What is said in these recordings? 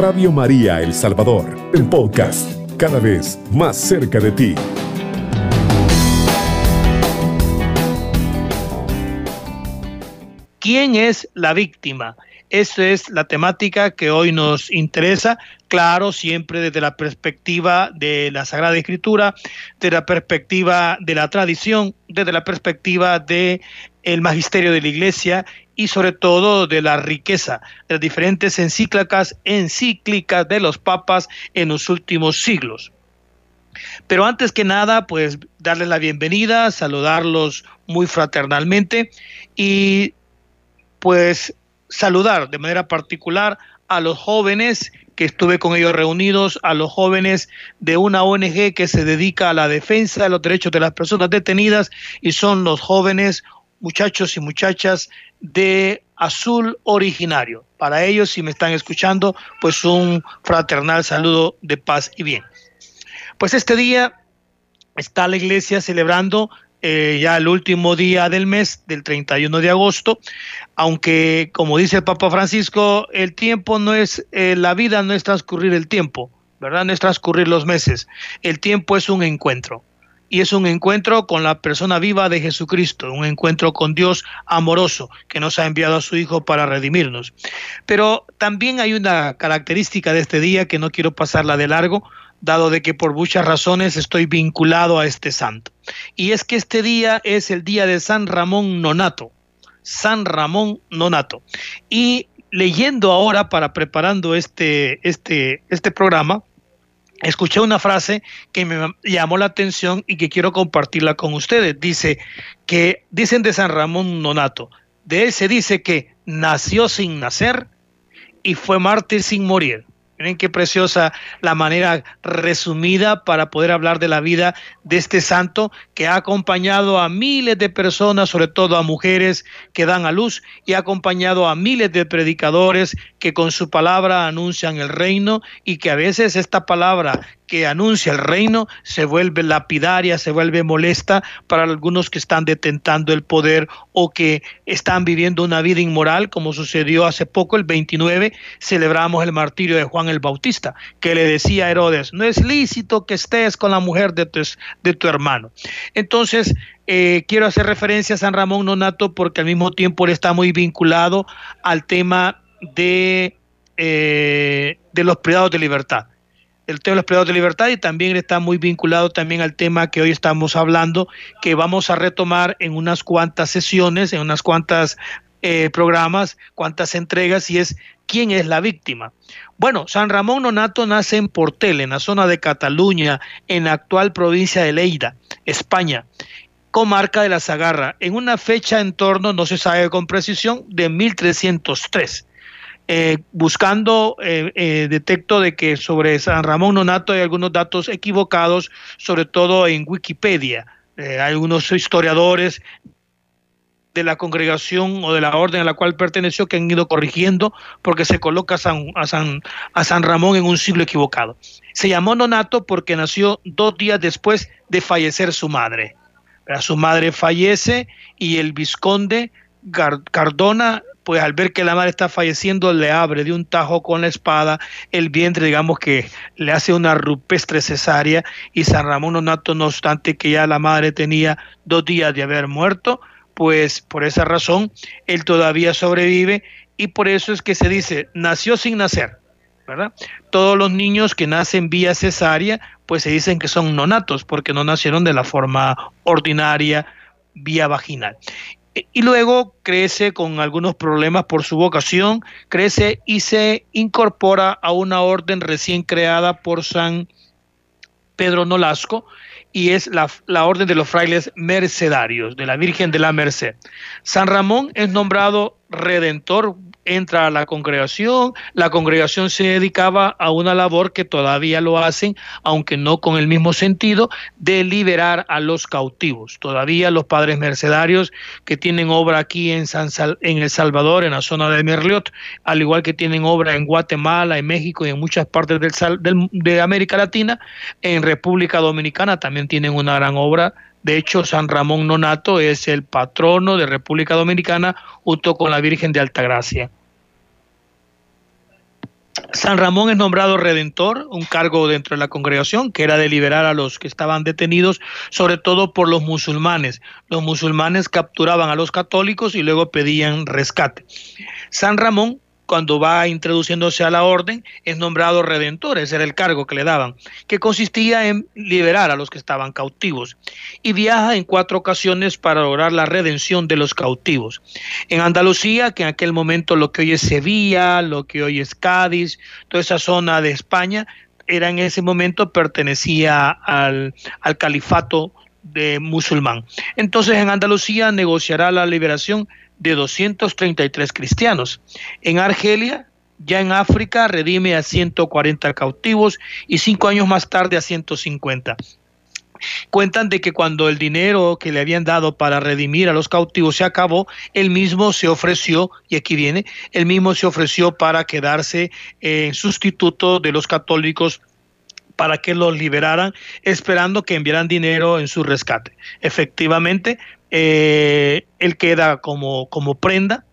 Radio María El Salvador, el podcast, cada vez más cerca de ti. ¿Quién es la víctima? Esa es la temática que hoy nos interesa, claro, siempre desde la perspectiva de la Sagrada Escritura, desde la perspectiva de la tradición, desde la perspectiva del el magisterio de la Iglesia y sobre todo de la riqueza de las diferentes encíclicas, encíclicas de los papas en los últimos siglos. Pero antes que nada, pues darles la bienvenida, saludarlos muy fraternalmente y pues saludar de manera particular a los jóvenes que estuve con ellos reunidos, a los jóvenes de una ONG que se dedica a la defensa de los derechos de las personas detenidas y son los jóvenes muchachos y muchachas de Azul Originario. Para ellos, si me están escuchando, pues un fraternal saludo de paz y bien. Pues este día está la iglesia celebrando eh, ya el último día del mes, del 31 de agosto, aunque como dice el Papa Francisco, el tiempo no es, eh, la vida no es transcurrir el tiempo, ¿verdad? No es transcurrir los meses, el tiempo es un encuentro. Y es un encuentro con la persona viva de Jesucristo, un encuentro con Dios amoroso que nos ha enviado a su Hijo para redimirnos. Pero también hay una característica de este día que no quiero pasarla de largo, dado de que por muchas razones estoy vinculado a este santo. Y es que este día es el día de San Ramón Nonato. San Ramón Nonato. Y leyendo ahora para preparando este, este, este programa, escuché una frase que me llamó la atención y que quiero compartirla con ustedes. Dice que dicen de San Ramón Nonato, de él se dice que nació sin nacer y fue mártir sin morir. Miren qué preciosa la manera resumida para poder hablar de la vida de este santo que ha acompañado a miles de personas, sobre todo a mujeres que dan a luz, y ha acompañado a miles de predicadores que con su palabra anuncian el reino y que a veces esta palabra que anuncia el reino se vuelve lapidaria, se vuelve molesta para algunos que están detentando el poder o que están viviendo una vida inmoral, como sucedió hace poco, el 29, celebramos el martirio de Juan el Bautista, que le decía a Herodes, no es lícito que estés con la mujer de tu, hermano. Entonces, eh, quiero hacer referencia a San Ramón Nonato porque al mismo tiempo él está muy vinculado al tema de, eh, de los privados de libertad el tema de los privados de libertad y también está muy vinculado también al tema que hoy estamos hablando, que vamos a retomar en unas cuantas sesiones, en unas cuantas eh, programas, cuantas entregas, y es quién es la víctima. Bueno, San Ramón Nonato nace en Portel, en la zona de Cataluña, en la actual provincia de Leida, España comarca de la Sagarra, en una fecha en torno, no se sabe con precisión, de 1303. Eh, buscando, eh, eh, detecto de que sobre San Ramón Nonato hay algunos datos equivocados, sobre todo en Wikipedia. hay algunos historiadores de la congregación o de la orden a la cual perteneció que han ido corrigiendo porque se coloca a San, a San, a San Ramón en un siglo equivocado. Se llamó Nonato porque nació dos días después de fallecer su madre. Su madre fallece y el vizconde Cardona pues al ver que la madre está falleciendo, le abre de un tajo con la espada el vientre, digamos que le hace una rupestre cesárea y San Ramón Nonato, no obstante que ya la madre tenía dos días de haber muerto, pues por esa razón él todavía sobrevive y por eso es que se dice, nació sin nacer. ¿verdad? Todos los niños que nacen vía cesárea, pues se dicen que son nonatos, porque no nacieron de la forma ordinaria vía vaginal y luego crece con algunos problemas por su vocación, crece y se incorpora a una orden recién creada por San Pedro Nolasco y es la, la, orden de los frailes mercedarios de la Virgen de la Merced. San Ramón es nombrado redentor entra a la congregación, la congregación se dedicaba a una labor que todavía lo hacen, aunque no con el mismo sentido, de liberar a los cautivos. Todavía los padres mercedarios que tienen obra aquí en, San en El Salvador, en la zona de Merliot, al igual que tienen obra en Guatemala, en México y en muchas partes del, de América Latina, en República Dominicana también tienen una gran obra de hecho, San Ramón Nonato es el patrono de República Dominicana junto con la Virgen de Altagracia. San Ramón es nombrado redentor, un cargo dentro de la congregación que era de liberar a los que estaban detenidos, sobre todo por los musulmanes. Los musulmanes capturaban a los católicos y luego pedían rescate. San Ramón cuando va introduciéndose a la orden, es nombrado redentor, ese era el cargo que le daban, que consistía en liberar a los que estaban cautivos. Y viaja en cuatro ocasiones para lograr la redención de los cautivos. En Andalucía, que en aquel momento lo que hoy es Sevilla, lo que hoy es Cádiz, toda esa zona de España, era en ese momento pertenecía al, al califato de musulmán. Entonces en Andalucía negociará la liberación de 233 cristianos. En Argelia, ya en África, redime a 140 cautivos y cinco años más tarde a 150. Cuentan de que cuando el dinero que le habían dado para redimir a los cautivos se acabó, él mismo se ofreció, y aquí viene, él mismo se ofreció para quedarse en sustituto de los católicos para que los liberaran, esperando que enviaran dinero en su rescate. Efectivamente, eh, él queda como, como prenda.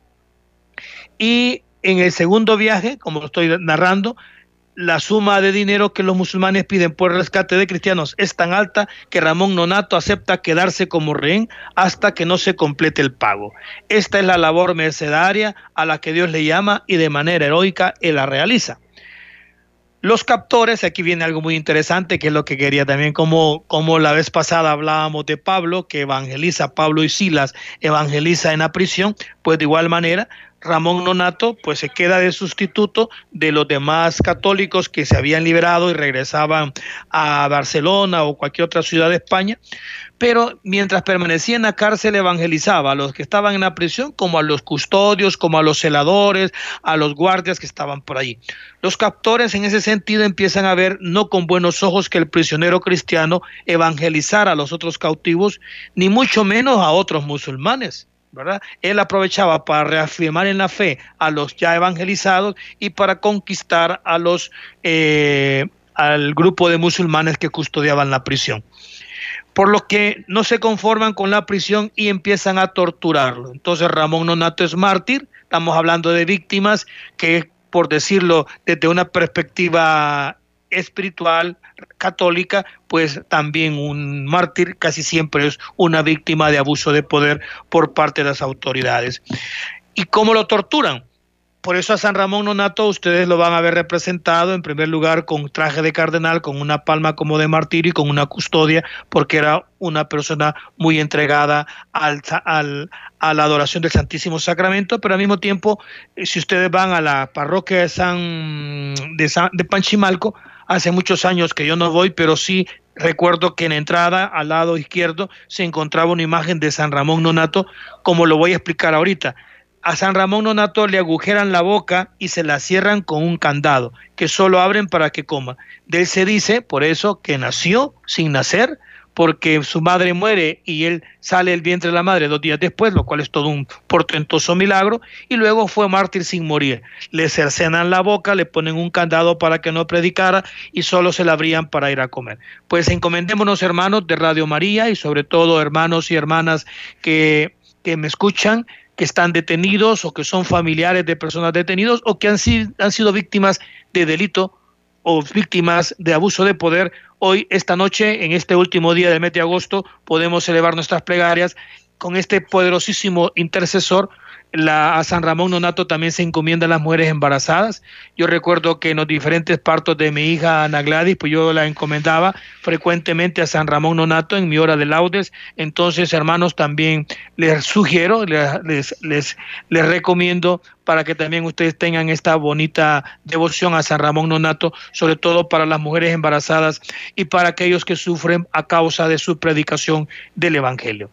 Y en el segundo viaje, como estoy narrando, la suma de dinero que los musulmanes piden por el rescate de cristianos es tan alta que Ramón Nonato acepta quedarse como rehén hasta que no se complete el pago. Esta es la labor mercedaria a la que Dios le llama y de manera heroica él la realiza. Los captores, aquí viene algo muy interesante, que es lo que quería también, como, como la vez pasada hablábamos de Pablo, que evangeliza, Pablo y Silas evangeliza en la prisión, pues de igual manera Ramón Nonato pues se queda de sustituto de los demás católicos que se habían liberado y regresaban a Barcelona o cualquier otra ciudad de España, pero mientras permanecía en la cárcel evangelizaba a los que estaban en la prisión como a los custodios, como a los celadores, a los guardias que estaban por allí. Los captores en ese sentido empiezan a ver no con buenos ojos que el prisionero cristiano evangelizara a los otros cautivos, ni mucho menos a otros musulmanes. ¿verdad? Él aprovechaba para reafirmar en la fe a los ya evangelizados y para conquistar a los eh, al grupo de musulmanes que custodiaban la prisión. Por lo que no se conforman con la prisión y empiezan a torturarlo. Entonces Ramón Nonato es mártir, estamos hablando de víctimas que, por decirlo desde una perspectiva espiritual católica, pues también un mártir casi siempre es una víctima de abuso de poder por parte de las autoridades. ¿Y cómo lo torturan? Por eso a San Ramón Nonato ustedes lo van a ver representado en primer lugar con traje de cardenal, con una palma como de martirio y con una custodia, porque era una persona muy entregada al, a la adoración del Santísimo Sacramento, pero al mismo tiempo, eh, si ustedes van a la parroquia de San de, San, de Panchimalco, Hace muchos años que yo no voy, pero sí recuerdo que en entrada al lado izquierdo se encontraba una imagen de San Ramón Nonato, como lo voy a explicar ahorita. A San Ramón Nonato le agujeran la boca y se la cierran con un candado, que solo abren para que coma. De él se dice, por eso, que nació sin nacer, porque su madre muere y él sale del vientre de la madre dos días después, lo cual es todo un portentoso milagro, y luego fue mártir sin morir. Le cercenan la boca, le ponen un candado para que no predicara y solo se la abrían para ir a comer. Pues encomendémonos hermanos de Radio María y sobre todo hermanos y hermanas que, que me escuchan, que están detenidos o que son familiares de personas detenidos o que han, han sido víctimas de delito o víctimas de abuso de poder, hoy, esta noche, en este último día del mes de agosto, podemos celebrar nuestras plegarias con este poderosísimo intercesor la, a San Ramón Nonato también se encomienda a las mujeres embarazadas. Yo recuerdo que en los diferentes partos de mi hija Ana Gladys, pues yo la encomendaba frecuentemente a San Ramón Nonato en mi hora de laudes. Entonces, hermanos, también les sugiero, les, les, les recomiendo para que también ustedes tengan esta bonita devoción a San Ramón Nonato, sobre todo para las mujeres embarazadas y para aquellos que sufren a causa de su predicación del Evangelio.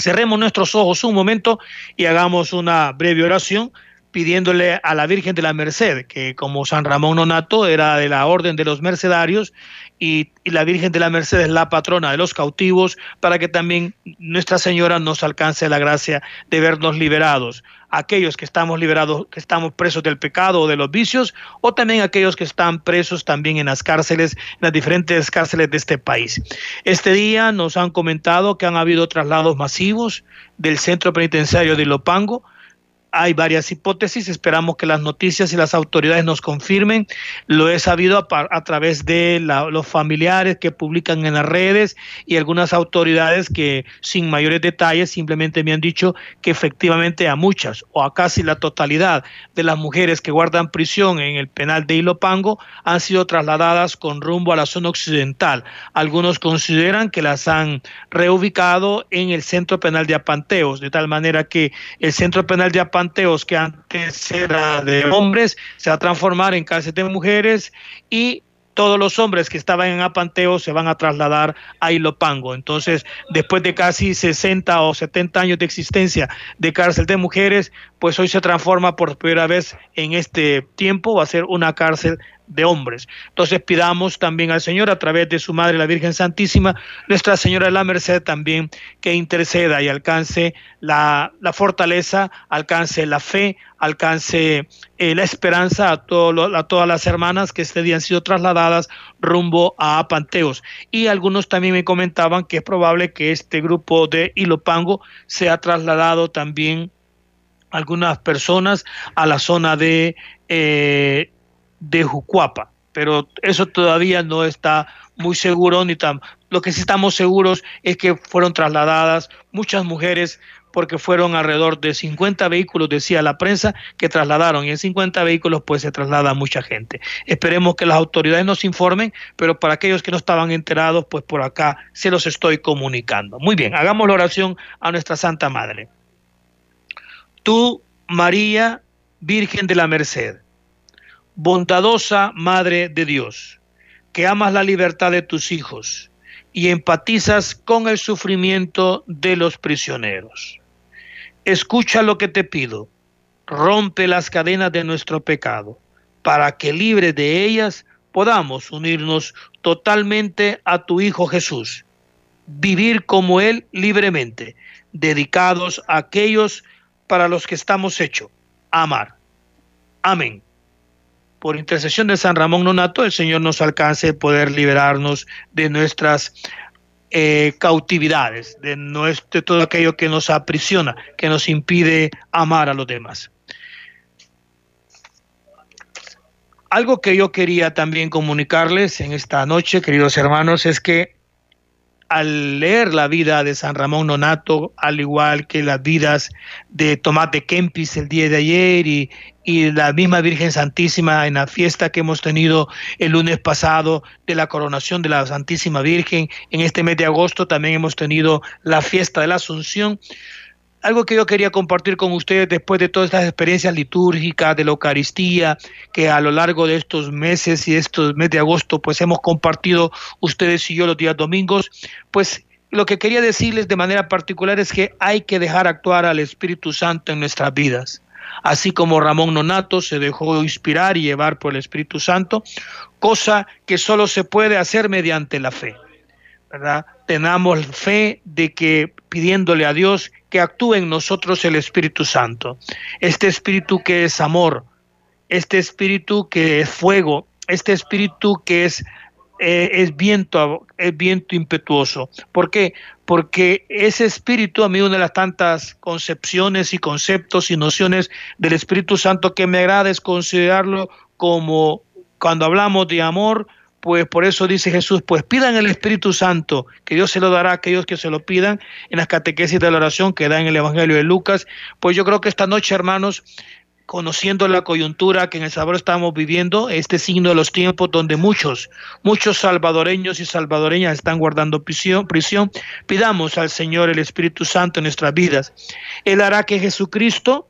Cerremos nuestros ojos un momento y hagamos una breve oración pidiéndole a la Virgen de la Merced, que como San Ramón Nonato era de la Orden de los Mercedarios y, la Virgen de la Merced es la patrona de los cautivos, para que también Nuestra Señora nos alcance la gracia de vernos liberados aquellos que estamos liberados, que estamos presos del pecado o de los vicios, o también aquellos que están presos también en las cárceles, en las diferentes cárceles de este país. Este día nos han comentado que han habido traslados masivos del centro penitenciario de Ilopango, hay varias hipótesis, esperamos que las noticias y las autoridades nos confirmen. Lo he sabido a, través de los familiares que publican en las redes y algunas autoridades que sin mayores detalles simplemente me han dicho que efectivamente a muchas o a casi la totalidad de las mujeres que guardan prisión en el penal de Ilopango han sido trasladadas con rumbo a la zona occidental. Algunos consideran que las han reubicado en el centro penal de Apanteos, de tal manera que el centro penal de Apanteos Panteos que antes era de hombres se va a transformar en cárcel de mujeres y todos los hombres que estaban en Apanteo se van a trasladar a Ilopango. Entonces, después de casi 60 o 70 años de existencia de cárcel de mujeres, pues hoy se transforma por primera vez en este tiempo, va a ser una cárcel de hombres. Entonces pidamos también al Señor a través de su Madre la Virgen Santísima, Nuestra Señora de la Merced también, que interceda y alcance la, fortaleza, alcance la fe, alcance eh, la esperanza a, a todas las hermanas que este día han sido trasladadas rumbo a Panteos. Y algunos también me comentaban que es probable que este grupo de Ilopango sea trasladado también algunas personas a la zona de eh, de Jucuapa, pero eso todavía no está muy seguro ni tan lo que sí estamos seguros es que fueron trasladadas muchas mujeres porque fueron alrededor de 50 vehículos, decía la prensa, que trasladaron y en 50 vehículos pues se traslada mucha gente. Esperemos que las autoridades nos informen, pero para aquellos que no estaban enterados, pues por acá se los estoy comunicando. Muy bien, hagamos la oración a nuestra Santa Madre. Tú, María, Virgen de la Merced, bondadosa Madre de Dios, que amas la libertad de tus hijos y empatizas con el sufrimiento de los prisioneros. Escucha lo que te pido, rompe las cadenas de nuestro pecado, para que libre de ellas podamos unirnos totalmente a tu Hijo Jesús, vivir como Él libremente, dedicados a aquellos para los que estamos hechos, amar. Amén por intercesión de San Ramón Nonato, el Señor nos alcance poder liberarnos de nuestras eh, cautividades, de, todo aquello que nos aprisiona, que nos impide amar a los demás. Algo que yo quería también comunicarles en esta noche, queridos hermanos, es que al leer la vida de San Ramón Nonato, al igual que las vidas de Tomás de Kempis el día de ayer y, y la misma Virgen Santísima en la fiesta que hemos tenido el lunes pasado de la coronación de la Santísima Virgen, en este mes de agosto también hemos tenido la fiesta de la Asunción, algo que yo quería compartir con ustedes después de todas estas experiencias litúrgicas de la Eucaristía que a lo largo de estos meses y estos meses de agosto pues hemos compartido ustedes y yo los días domingos, pues lo que quería decirles de manera particular es que hay que dejar actuar al Espíritu Santo en nuestras vidas. Así como Ramón Nonato se dejó inspirar y llevar por el Espíritu Santo, cosa que solo se puede hacer mediante la fe. ¿Verdad? Fe de que pidiéndole a Dios que actúe en nosotros el Espíritu Santo. Este Espíritu que es amor, este Espíritu que es fuego, este Espíritu que es, eh, es, viento, es viento impetuoso. ¿Por qué? Porque ese Espíritu, a mí una de las tantas concepciones y conceptos y nociones del Espíritu Santo que me agrada es considerarlo como cuando hablamos de amor, pues por eso dice Jesús, pues pidan el Espíritu Santo, que Dios se lo dará a aquellos que se lo pidan en las catequesis de la oración que da en el Evangelio de Lucas. Pues yo creo que esta noche, hermanos, conociendo la coyuntura que en El Salvador estamos viviendo, este signo de los tiempos donde muchos, muchos salvadoreños y salvadoreñas están guardando prisión, prisión, pidamos al Señor el Espíritu Santo en nuestras vidas. Él hará que Jesucristo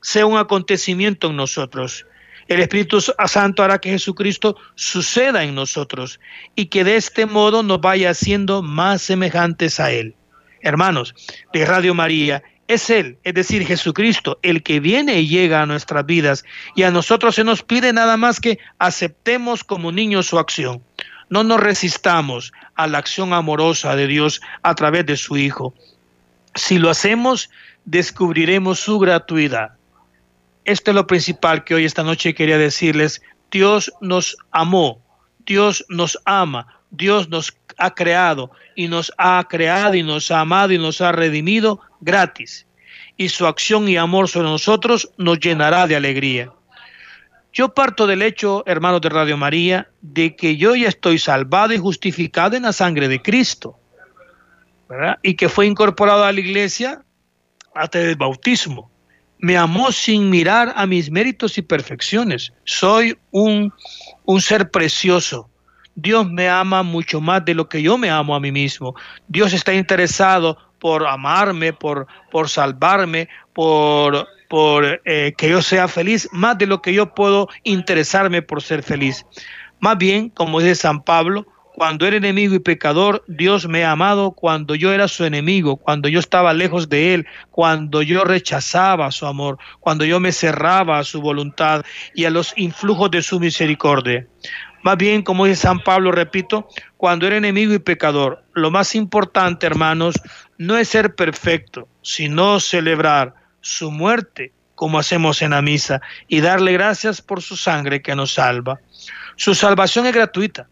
sea un acontecimiento en nosotros el Espíritu Santo hará que Jesucristo suceda en nosotros y que de este modo nos vaya haciendo más semejantes a Él. Hermanos de Radio María, es Él, es decir, Jesucristo, el que viene y llega a nuestras vidas y a nosotros se nos pide nada más que aceptemos como niños su acción. No nos resistamos a la acción amorosa de Dios a través de su Hijo. Si lo hacemos, descubriremos su gratuidad. Esto es lo principal que hoy esta noche quería decirles. Dios nos amó, Dios nos ama, Dios nos ha creado y nos ha creado y nos ha amado y nos ha redimido gratis. y su acción y amor sobre nosotros nos llenará de alegría. Yo parto del hecho, hermanos de Radio María, de que yo ya estoy salvado y justificado en la sangre de Cristo. Y que fue incorporado a la iglesia hasta el bautismo. Me amó sin mirar a mis méritos y perfecciones. Soy un, un ser precioso. Dios me ama mucho más de lo que yo me amo a mí mismo. Dios está interesado por amarme, por, por salvarme, por, por eh, que yo sea feliz, más de lo que yo puedo interesarme por ser feliz. Más bien, como dice San Pablo, cuando era enemigo y pecador, Dios me ha amado cuando yo era su enemigo, cuando yo estaba lejos de Él, cuando yo rechazaba su amor, cuando yo me cerraba a su voluntad y a los influjos de su misericordia. Más bien, como dice San Pablo, repito, cuando era enemigo y pecador, lo más importante, hermanos, no es ser perfecto, sino celebrar su muerte, como hacemos en la misa, y darle gracias por su sangre que nos salva. Su salvación es gratuita,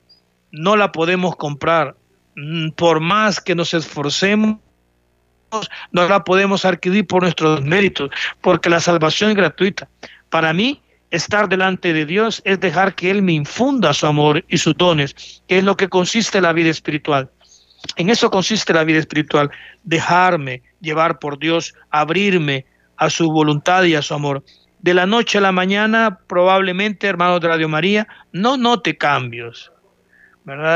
no la podemos comprar, mm, por más que nos esforcemos, no la podemos adquirir por nuestros méritos, porque la salvación es gratuita. Para mí, estar delante de Dios es dejar que Él me infunda su amor y sus dones, que es lo que consiste la vida espiritual. En eso consiste la vida espiritual, dejarme llevar por Dios, abrirme a su voluntad y a su amor. De la noche a la mañana, probablemente, hermanos de Radio María, no note cambios.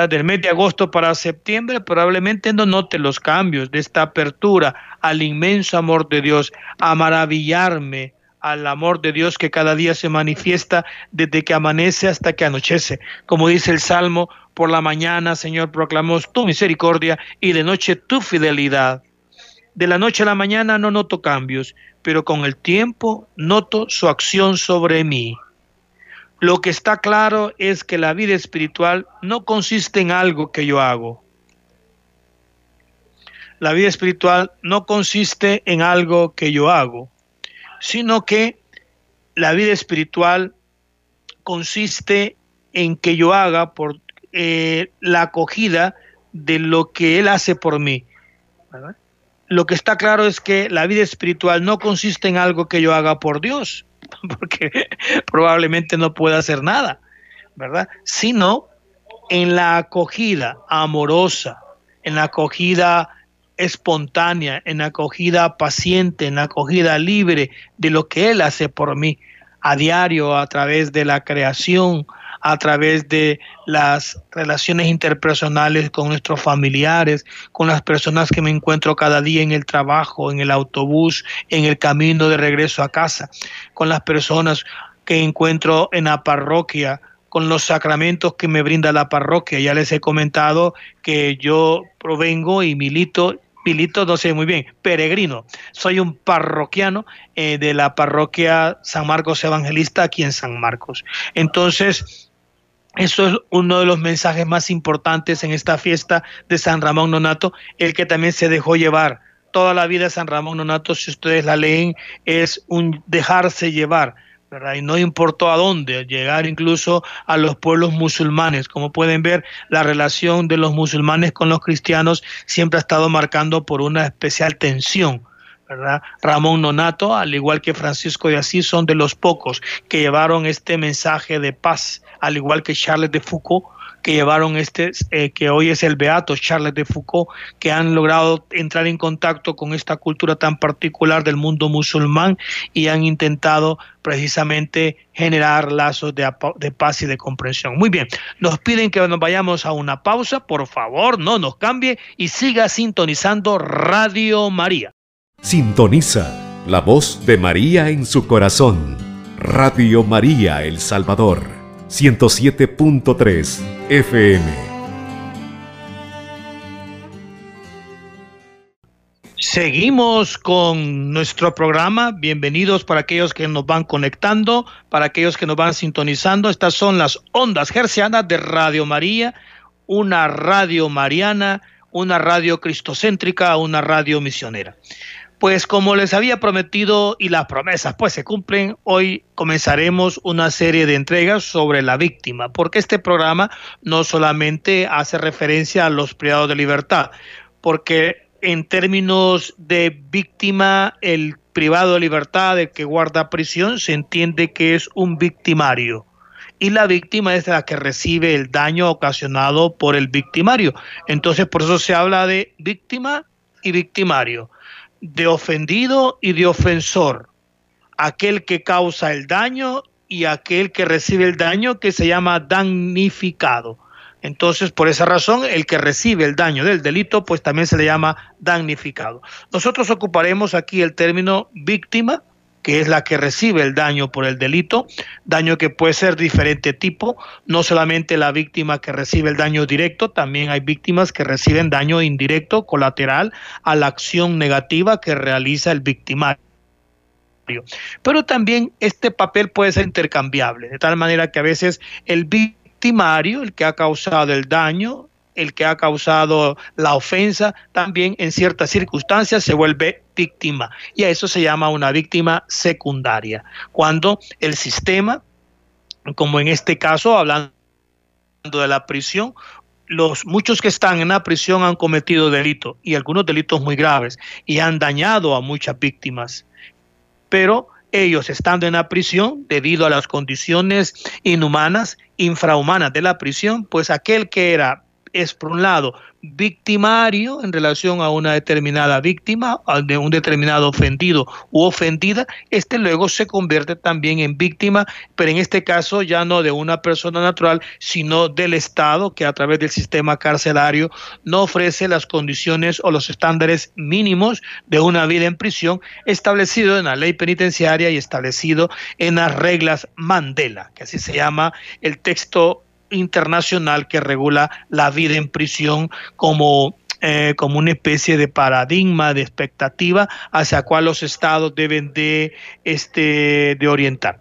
Del mes de agosto para septiembre, probablemente no note los cambios de esta apertura al inmenso amor de Dios, a maravillarme al amor de Dios que cada día se manifiesta desde que amanece hasta que anochece. Como dice el Salmo, por la mañana, Señor, proclamamos tu misericordia y de noche tu fidelidad. De la noche a la mañana no noto cambios, pero con el tiempo noto su acción sobre mí. Lo que está claro es que la vida espiritual no consiste en algo que yo hago. La vida espiritual no consiste en algo que yo hago sino que la vida espiritual consiste en que yo haga por eh, la acogida de lo que Él hace por mí. Lo que está claro es que la vida espiritual no consiste en algo que yo haga por Dios, porque probablemente no pueda hacer nada, ¿verdad? Sino en la acogida amorosa, en la acogida espontánea, en acogida paciente, en acogida libre de lo que Él hace por mí a diario a través de la creación, a través de las relaciones interpersonales con nuestros familiares, con las personas que me encuentro cada día en el trabajo, en el autobús, en el camino de regreso a casa, con las personas que encuentro en la parroquia, con los sacramentos que me brinda la parroquia. Ya les he comentado que yo provengo y milito Pilito, no sé muy bien, peregrino. Soy un parroquiano eh, de la parroquia San Marcos Evangelista aquí en San Marcos. Entonces, eso es uno de los mensajes más importantes en esta fiesta de San Ramón Nonato, el que también se dejó llevar. Toda la vida de San Ramón Nonato, si ustedes la leen, es un dejarse llevar y no importó a dónde, llegar incluso a los pueblos musulmanes. Como pueden ver, la relación de los musulmanes con los cristianos siempre ha estado marcando por una especial tensión. Ramón Nonato, al igual que Francisco de Asís, son de los pocos que llevaron este mensaje de paz, al igual que Charles de Foucault, que llevaron este, eh, que hoy es el beato Charles de Foucault, que han logrado entrar en contacto con esta cultura tan particular del mundo musulmán y han intentado precisamente generar lazos de, de paz y de comprensión. Muy bien, nos piden que nos vayamos a una pausa, por favor, no nos cambie y siga sintonizando Radio María. Sintoniza la voz de María en su corazón. Radio María El Salvador 107.3 FM. Seguimos con nuestro programa. Bienvenidos para aquellos que nos van conectando, para aquellos que nos van sintonizando. Estas son las ondas gercianas de Radio María, una radio mariana, una radio cristocéntrica, una radio misionera. Pues como les había prometido y las promesas pues se cumplen, hoy comenzaremos una serie de entregas sobre la víctima, porque este programa no solamente hace referencia a los privados de libertad, porque en términos de víctima, el privado de libertad, el que guarda prisión, se entiende que es un victimario. Y la víctima es la que recibe el daño ocasionado por el victimario. Entonces, por eso se habla de víctima y victimario, de ofendido y de ofensor, aquel que causa el daño y aquel que recibe el daño que se llama damnificado. Entonces, por esa razón, el que recibe el daño del delito, pues también se le llama damnificado. Nosotros ocuparemos aquí el término víctima, que es la que recibe el daño por el delito, daño que puede ser diferente tipo, no solamente la víctima que recibe el daño directo, también hay víctimas que reciben daño indirecto, colateral, a la acción negativa que realiza el victimario. Pero también este papel puede ser intercambiable, de tal manera que a veces el victimario, el que ha causado el daño, el que ha causado la ofensa, también en ciertas circunstancias se vuelve víctima. Y a eso se llama una víctima secundaria. Cuando el sistema, como en este caso, hablando de la prisión, los muchos que están en la prisión han cometido delitos y algunos delitos muy graves y han dañado a muchas víctimas. Pero ellos estando en la prisión, debido a las condiciones inhumanas, infrahumanas de la prisión, pues aquel que era es, por un lado, victimario en relación a una determinada víctima, de un determinado ofendido u ofendida, este luego se convierte también en víctima, pero en este caso ya no de una persona natural, sino del Estado que a través del sistema carcelario no ofrece las condiciones o los estándares mínimos de una vida en prisión establecido en la ley penitenciaria y establecido en las reglas Mandela, que así se llama el texto internacional que regula la vida en prisión como eh, como una especie de paradigma, de expectativa hacia cual los estados deben de, este, de orientar.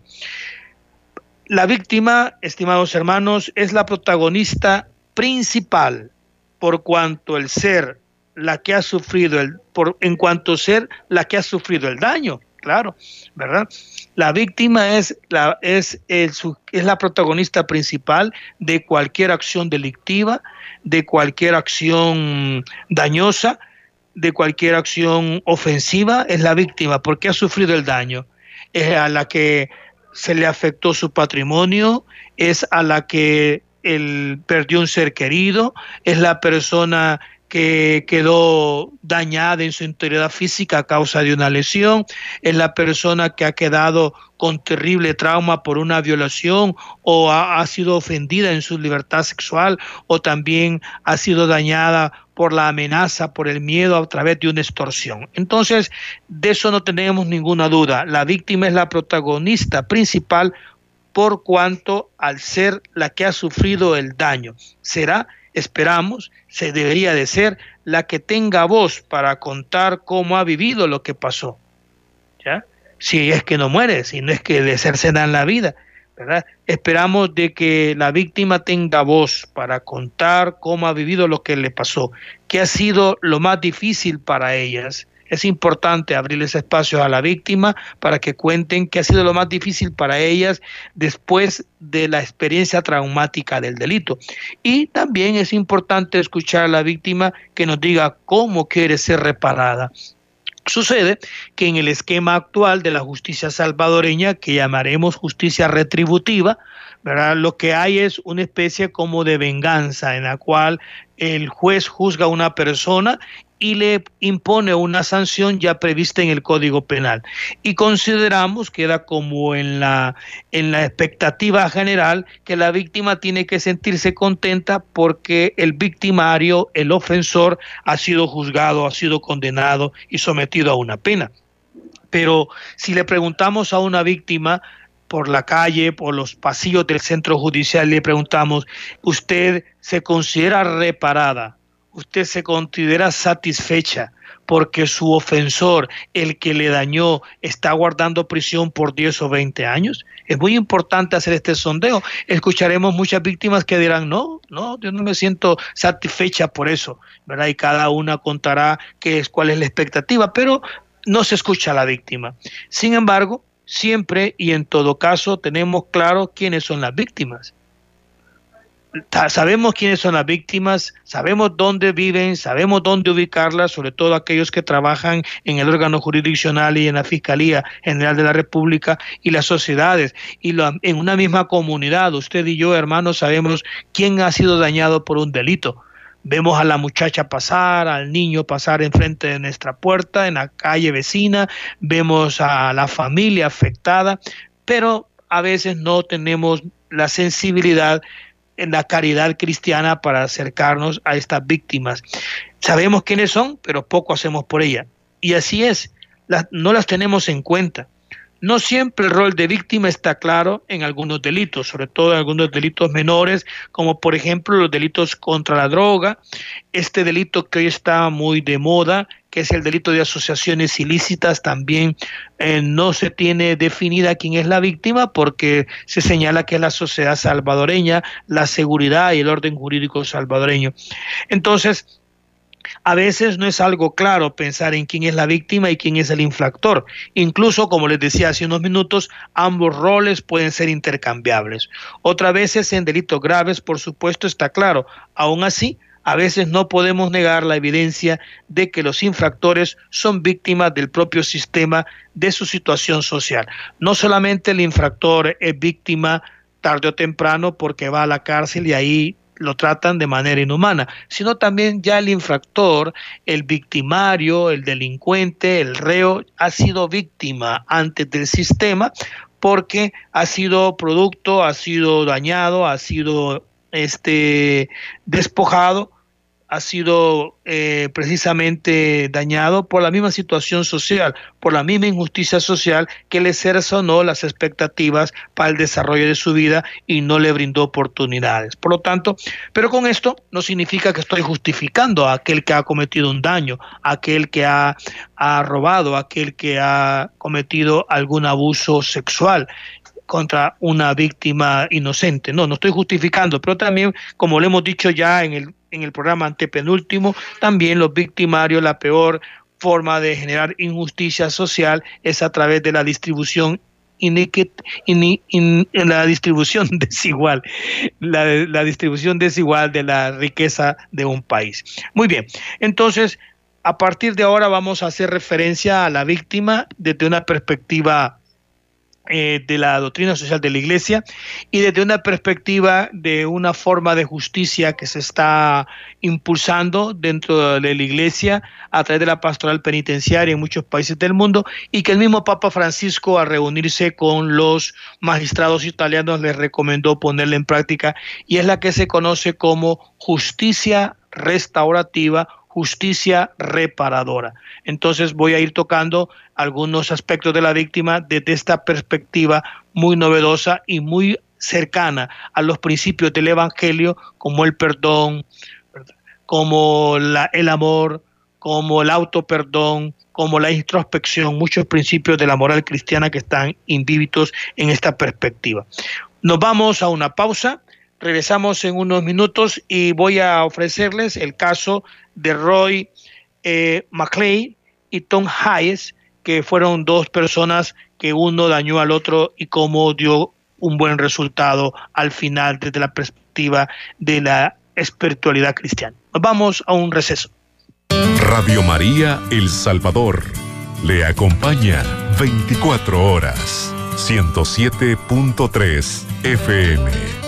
La víctima, estimados hermanos, es la protagonista principal por cuanto el ser la que ha sufrido el por en cuanto ser la que ha sufrido el daño claro, ¿verdad? La víctima es la, es, es la protagonista principal de cualquier acción delictiva, de cualquier acción dañosa, de cualquier acción ofensiva, es la víctima porque ha sufrido el daño. Es a la que se le afectó su patrimonio, es a la que él perdió un ser querido, es la persona que quedó dañada en su integridad física a causa de una lesión, es la persona que ha quedado con terrible trauma por una violación o ha, sido ofendida en su libertad sexual o también ha sido dañada por la amenaza, por el miedo a través de una extorsión. Entonces, de eso no tenemos ninguna duda. La víctima es la protagonista principal por cuanto al ser la que ha sufrido el daño. Será esperamos, se debería de ser la que tenga voz para contar cómo ha vivido lo que pasó. ¿Ya? Si es que no muere, si no es que de ser se dan la vida, ¿verdad? Esperamos de que la víctima tenga voz para contar cómo ha vivido lo que le pasó, qué ha sido lo más difícil para ellas, es importante abrirles espacios a la víctima para que cuenten qué ha sido lo más difícil para ellas después de la experiencia traumática del delito. Y también es importante escuchar a la víctima que nos diga cómo quiere ser reparada. Sucede que en el esquema actual de la justicia salvadoreña, que llamaremos justicia retributiva, ¿verdad? lo que hay es una especie como de venganza en la cual el juez juzga a una persona y le impone una sanción ya prevista en el Código Penal. Y consideramos, queda como en la, en la expectativa general, que la víctima tiene que sentirse contenta porque el victimario, el ofensor, ha sido juzgado, ha sido condenado y sometido a una pena. Pero si le preguntamos a una víctima, por la calle, por los pasillos del centro judicial, le preguntamos, ¿usted se considera reparada? Usted se considera satisfecha porque su ofensor, el que le dañó, está guardando prisión por 10 o 20 años? Es muy importante hacer este sondeo. Escucharemos muchas víctimas que dirán, no, no, yo no me siento satisfecha por eso, ¿verdad? Y cada una contará qué es, cuál es la expectativa, pero no se escucha a la víctima. Sin embargo, siempre y en todo caso tenemos claro quiénes son las víctimas. Sabemos quiénes son las víctimas, sabemos dónde viven, sabemos dónde ubicarlas, sobre todo aquellos que trabajan en el órgano jurisdiccional y en la Fiscalía General de la República y las sociedades. Y en una misma comunidad, usted y yo, hermanos, sabemos quién ha sido dañado por un delito. Vemos a la muchacha pasar, al niño pasar enfrente de nuestra puerta, en la calle vecina, vemos a la familia afectada, pero a veces no tenemos la sensibilidad en la caridad cristiana para acercarnos a estas víctimas. Sabemos quiénes son, pero poco hacemos por ellas. Y así es, no las tenemos en cuenta. No siempre el rol de víctima está claro en algunos delitos, sobre todo en algunos delitos menores, como por ejemplo los delitos contra la droga, este delito que hoy está muy de moda, que es el delito de asociaciones ilícitas, también eh, no se tiene definida quién es la víctima porque se señala que es la sociedad salvadoreña, la seguridad y el orden jurídico salvadoreño. Entonces, a veces no es algo claro pensar en quién es la víctima y quién es el infractor. Incluso, como les decía hace unos minutos, ambos roles pueden ser intercambiables. Otras veces en delitos graves, por supuesto, está claro. Aún así, a veces no podemos negar la evidencia de que los infractores son víctimas del propio sistema de su situación social. No solamente el infractor es víctima tarde o temprano porque va a la cárcel y ahí lo tratan de manera inhumana, sino también ya el infractor, el victimario, el delincuente, el reo, ha sido víctima antes del sistema porque ha sido producto, ha sido dañado, ha sido este despojado ha sido eh, precisamente dañado por la misma situación social, por la misma injusticia social que le no las expectativas para el desarrollo de su vida y no le brindó oportunidades. Por lo tanto, pero con esto no significa que estoy justificando a aquel que ha cometido un daño, aquel que ha, robado, aquel que ha cometido algún abuso sexual contra una víctima inocente. No, no estoy justificando, pero también, como lo hemos dicho ya en el en el programa antepenúltimo, también los victimarios, la peor forma de generar injusticia social es a través de la distribución la distribución desigual, la, la, distribución desigual de la riqueza de un país. Muy bien, entonces, a partir de ahora vamos a hacer referencia a la víctima desde una perspectiva eh, de la doctrina social de la Iglesia y desde una perspectiva de una forma de justicia que se está impulsando dentro de la Iglesia a través de la pastoral penitenciaria en muchos países del mundo y que el mismo Papa Francisco al reunirse con los magistrados italianos les recomendó ponerla en práctica y es la que se conoce como justicia restaurativa justicia reparadora. Entonces voy a ir tocando algunos aspectos de la víctima desde esta perspectiva muy novedosa y muy cercana a los principios del Evangelio, como el perdón, como el amor, como el autoperdón, como la introspección, muchos principios de la moral cristiana que están invívitos en esta perspectiva. Nos vamos a una pausa Regresamos en unos minutos y voy a ofrecerles el caso de Roy eh, y Tom Hayes, que fueron dos personas que uno dañó al otro y cómo dio un buen resultado al final desde la perspectiva de la espiritualidad cristiana. vamos a un receso. Radio María El Salvador le acompaña 24 horas, 107.3 FM.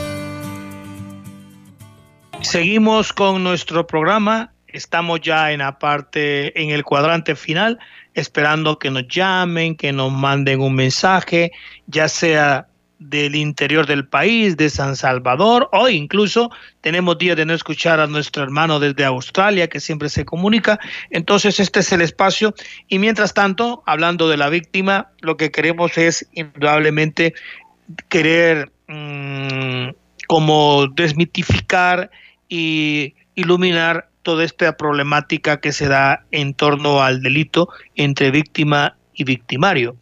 Seguimos con nuestro programa. Estamos ya en la parte, en el cuadrante final, esperando que nos llamen, que nos manden un mensaje, ya sea del interior del país, de San Salvador, o incluso tenemos días de no escuchar a nuestro hermano desde Australia, que siempre se comunica. Entonces, este es el espacio. Y mientras tanto, hablando de la víctima, lo que queremos es indudablemente querer mm, como desmitificar y iluminar toda esta problemática que se da en torno al delito entre víctima y victimario.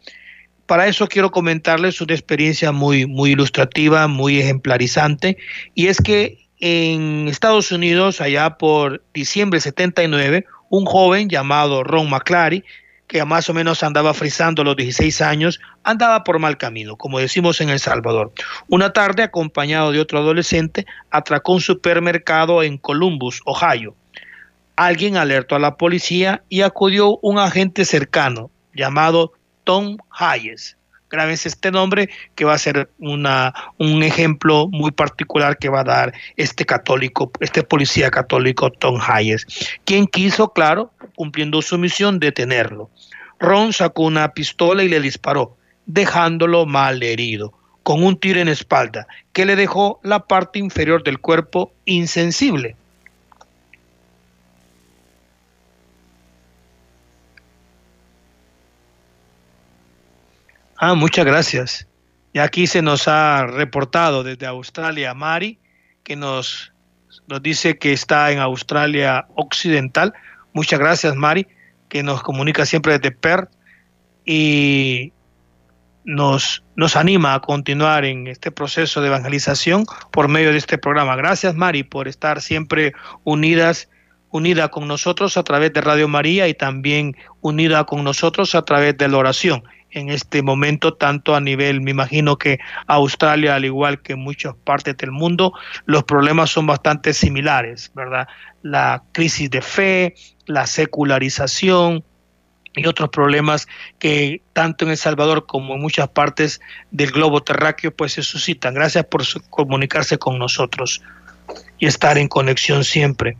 Para eso quiero comentarles una experiencia muy, muy ilustrativa, muy ejemplarizante, y es que en Estados Unidos, allá por diciembre del 79, un joven llamado Ron McClary que más o menos andaba frisando los 16 años, andaba por mal camino, como decimos en El Salvador. Una tarde, acompañado de otro adolescente, atracó un supermercado en Columbus, Ohio. Alguien alertó a la policía y acudió un agente cercano llamado Tom Hayes. Grábense este nombre que va a ser una, un ejemplo muy particular que va a dar este católico, este policía católico Tom Hayes, quien quiso, claro, cumpliendo su misión, detenerlo. Ron sacó una pistola y le disparó, dejándolo mal herido, con un tiro en espalda, que le dejó la parte inferior del cuerpo insensible. Ah, muchas gracias. Y aquí se nos ha reportado desde Australia Mari, que nos, nos dice que está en Australia Occidental. Muchas gracias, Mari, que nos comunica siempre desde Perth y nos, nos anima a continuar en este proceso de evangelización por medio de este programa. Gracias, Mari, por estar siempre unidas unida con nosotros a través de Radio María y también unida con nosotros a través de la oración en este momento, tanto a nivel, me imagino que Australia, al igual que muchas partes del mundo, los problemas son bastante similares, ¿verdad? La crisis de fe, la secularización y otros problemas que tanto en El Salvador como en muchas partes del globo terráqueo pues se suscitan. Gracias por comunicarse con nosotros y estar en conexión siempre.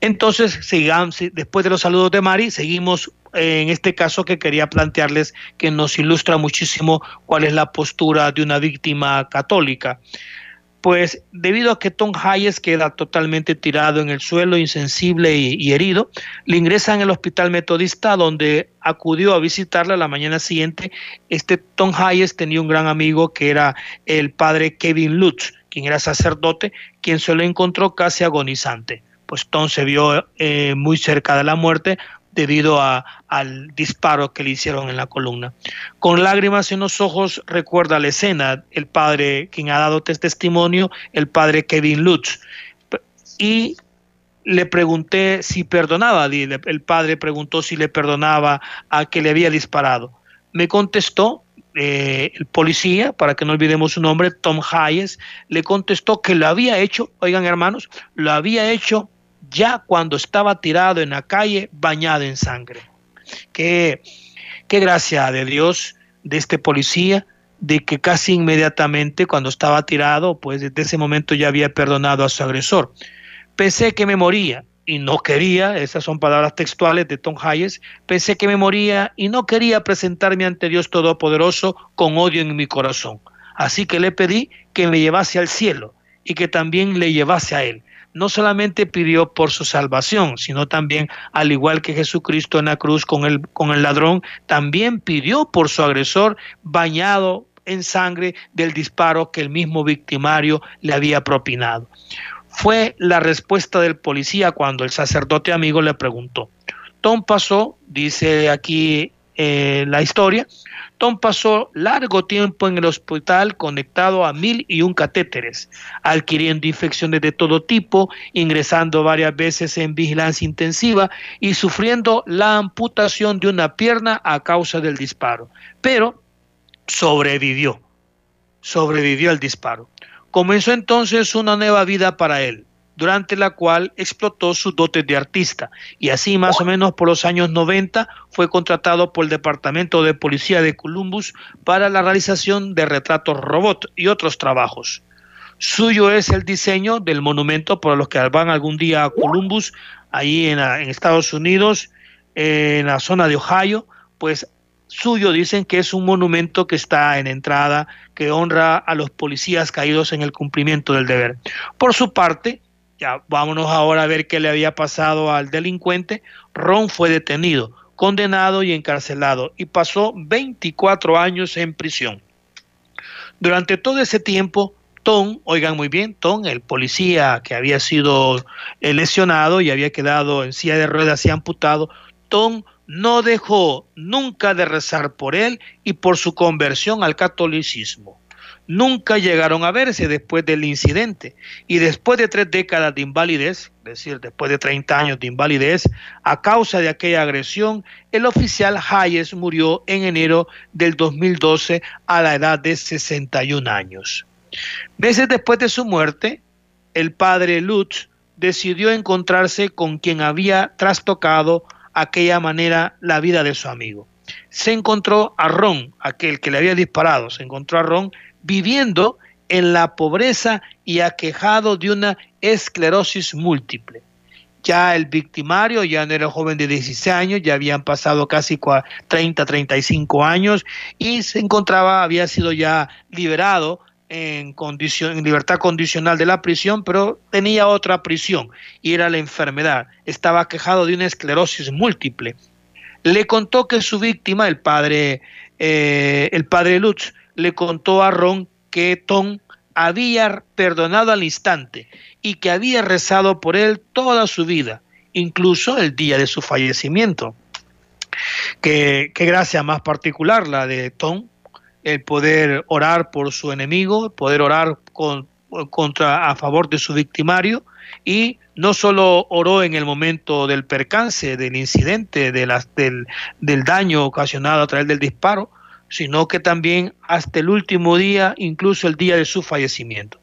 Entonces, sigamos, después de los saludos de Mari, seguimos en este caso que quería plantearles que nos ilustra muchísimo cuál es la postura de una víctima católica. Pues debido a que Tom Hayes queda totalmente tirado en el suelo, insensible y, herido, le ingresan en el hospital metodista donde acudió a visitarla la mañana siguiente. Este Tom Hayes tenía un gran amigo que era el padre Kevin Lutz, quien era sacerdote, quien se lo encontró casi agonizante. Pues Tom se vio eh, muy cerca de la muerte, debido a, al disparo que le hicieron en la columna. Con lágrimas en los ojos recuerda la escena el padre quien ha dado testimonio, el padre Kevin Lutz. Y le pregunté si perdonaba, el padre preguntó si le perdonaba a que le había disparado. Me contestó eh, el policía, para que no olvidemos su nombre, Tom Hayes, le contestó que lo había hecho, oigan hermanos, lo había hecho ya cuando estaba tirado en la calle bañado en sangre. Qué, qué gracia de Dios de este policía de que casi inmediatamente cuando estaba tirado, pues desde ese momento ya había perdonado a su agresor. Pensé que me moría y no quería, esas son palabras textuales de Tom Hayes, pensé que me moría y no quería presentarme ante Dios Todopoderoso con odio en mi corazón. Así que le pedí que me llevase al cielo y que también le llevase a él no solamente pidió por su salvación, sino también, al igual que Jesucristo en la cruz con el, con el ladrón, también pidió por su agresor bañado en sangre del disparo que el mismo victimario le había propinado. Fue la respuesta del policía cuando el sacerdote amigo le preguntó. Tom pasó, dice aquí eh, la historia, Tom pasó largo tiempo en el hospital conectado a mil y un catéteres, adquiriendo infecciones de todo tipo, ingresando varias veces en vigilancia intensiva y sufriendo la amputación de una pierna a causa del disparo. Pero sobrevivió, sobrevivió al disparo. Comenzó entonces una nueva vida para él durante la cual explotó sus dotes de artista y así más o menos por los años 90 fue contratado por el Departamento de Policía de Columbus para la realización de retratos robot y otros trabajos. Suyo es el diseño del monumento para los que van algún día a Columbus, ahí en, en Estados Unidos, en la zona de Ohio, pues suyo dicen que es un monumento que está en entrada, que honra a los policías caídos en el cumplimiento del deber. Por su parte, ya vámonos ahora a ver qué le había pasado al delincuente. Ron fue detenido, condenado y encarcelado y pasó 24 años en prisión. Durante todo ese tiempo, Tom, oigan muy bien, Tom, el policía que había sido lesionado y había quedado en silla de ruedas y amputado, Tom no dejó nunca de rezar por él y por su conversión al catolicismo. Nunca llegaron a verse después del incidente y después de tres décadas de invalidez, es decir, después de 30 años de invalidez, a causa de aquella agresión, el oficial Hayes murió en enero del 2012 a la edad de 61 años. Meses después de su muerte, el padre Lutz decidió encontrarse con quien había trastocado aquella manera la vida de su amigo. Se encontró a Ron, aquel que le había disparado, se encontró a Ron viviendo en la pobreza y aquejado de una esclerosis múltiple. Ya el victimario ya no era joven de 16 años, ya habían pasado casi 30, 35 años y se encontraba, había sido ya liberado en, condición, en libertad condicional de la prisión, pero tenía otra prisión y era la enfermedad. Estaba quejado de una esclerosis múltiple. Le contó que su víctima, el padre, eh, el padre Lutz, le contó a Ron que Tom había perdonado al instante y que había rezado por él toda su vida, incluso el día de su fallecimiento. Qué, gracia más particular la de Tom, el poder orar por su enemigo, poder orar contra, a favor de su victimario y no solo oró en el momento del percance, del incidente, de las, del, del daño ocasionado a través del disparo, sino que también hasta el último día, incluso el día de su fallecimiento.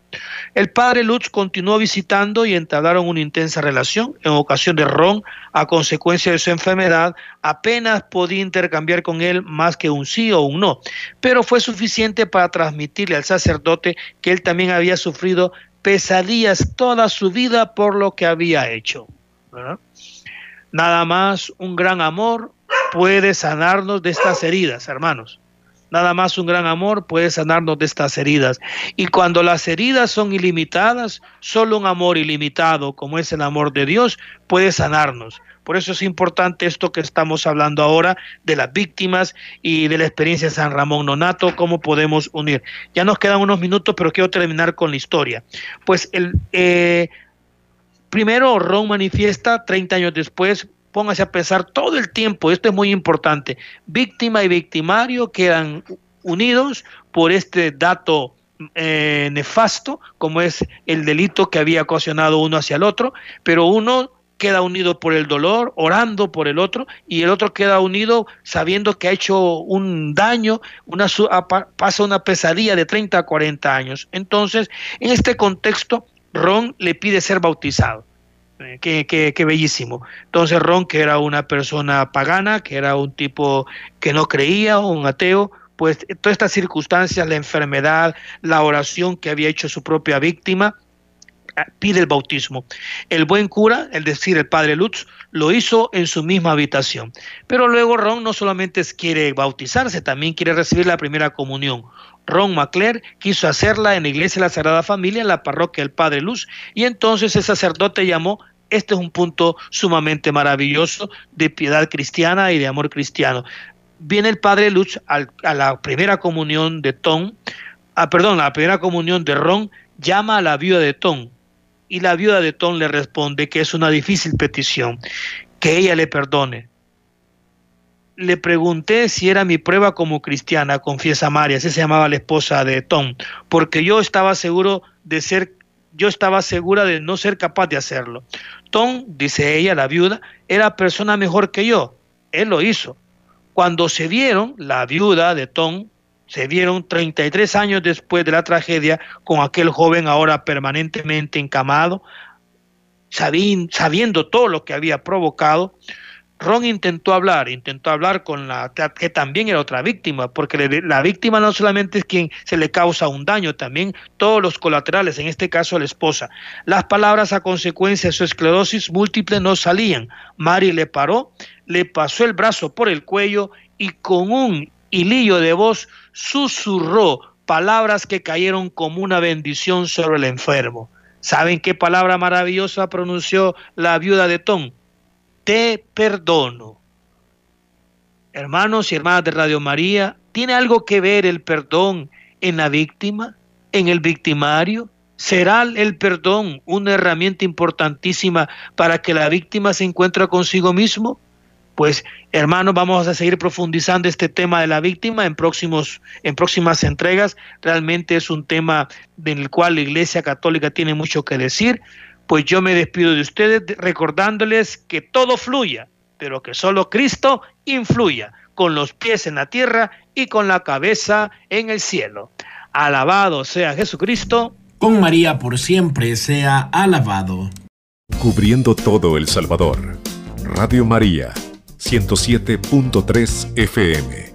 El padre Lutz continuó visitando y entablaron una intensa relación. En ocasión de Ron, a consecuencia de su enfermedad, apenas podía intercambiar con él más que un sí o un no, pero fue suficiente para transmitirle al sacerdote que él también había sufrido pesadillas toda su vida por lo que había hecho. Nada más un gran amor puede sanarnos de estas heridas, hermanos. Nada más un gran amor puede sanarnos de estas heridas. Y cuando las heridas son ilimitadas, solo un amor ilimitado, como es el amor de Dios, puede sanarnos. Por eso es importante esto que estamos hablando ahora de las víctimas y de la experiencia de San Ramón Nonato, cómo podemos unir. Ya nos quedan unos minutos, pero quiero terminar con la historia. Pues el, eh, primero Ron manifiesta 30 años después póngase a pensar todo el tiempo, esto es muy importante, víctima y victimario quedan unidos por este dato eh, nefasto, como es el delito que había ocasionado uno hacia el otro, pero uno queda unido por el dolor, orando por el otro, y el otro queda unido sabiendo que ha hecho un daño, una, pasa una pesadilla de 30 a 40 años. Entonces, en este contexto, Ron le pide ser bautizado. Qué, bellísimo. Entonces Ron, que era una persona pagana, que era un tipo que no creía, un ateo, pues todas estas circunstancias, la enfermedad, la oración que había hecho su propia víctima, ah, pide el bautismo. El buen cura, es decir, el padre Lutz, lo hizo en su misma habitación. Pero luego Ron no solamente quiere bautizarse, también quiere recibir la primera comunión. Ron McClure quiso hacerla en la iglesia de la Sagrada Familia, en la parroquia del Padre Luz, y entonces el sacerdote llamó este es un punto sumamente maravilloso de piedad cristiana y de amor cristiano. Viene el padre Luz a la primera comunión de Tom, ah, perdón, a la primera comunión de Ron, llama a la viuda de Tom y la viuda de Tom le responde que es una difícil petición, que ella le perdone. Le pregunté si era mi prueba como cristiana, confiesa María, así se llamaba la esposa de Tom, porque yo estaba seguro de ser yo estaba segura de no ser capaz de hacerlo. Tom, dice ella, la viuda, era persona mejor que yo. Él lo hizo. Cuando se vieron, la viuda de Tom, se vieron 33 años después de la tragedia con aquel joven ahora permanentemente encamado, sabiendo todo lo que había provocado, Ron intentó hablar, intentó hablar con la que también era otra víctima, porque la víctima no solamente es quien se le causa un daño, también todos los colaterales, en este caso la esposa. Las palabras a consecuencia de su esclerosis múltiple no salían. Mari le paró, le pasó el brazo por el cuello y con un hilillo de voz susurró palabras que cayeron como una bendición sobre el enfermo. ¿Saben qué palabra maravillosa pronunció la viuda de Tom? Te perdono. Hermanos y hermanas de Radio María, ¿tiene algo que ver el perdón en la víctima, en el victimario? ¿Será el perdón una herramienta importantísima para que la víctima se encuentre consigo mismo? Pues hermanos, vamos a seguir profundizando este tema de la víctima en próximos en próximas entregas. Realmente es un tema del cual la Iglesia Católica tiene mucho que decir. Pues yo me despido de ustedes recordándoles que todo fluya, pero que solo Cristo influya, con los pies en la tierra y con la cabeza en el cielo. Alabado sea Jesucristo. Con María por siempre sea alabado. Cubriendo todo El Salvador. Radio María, 107.3 FM.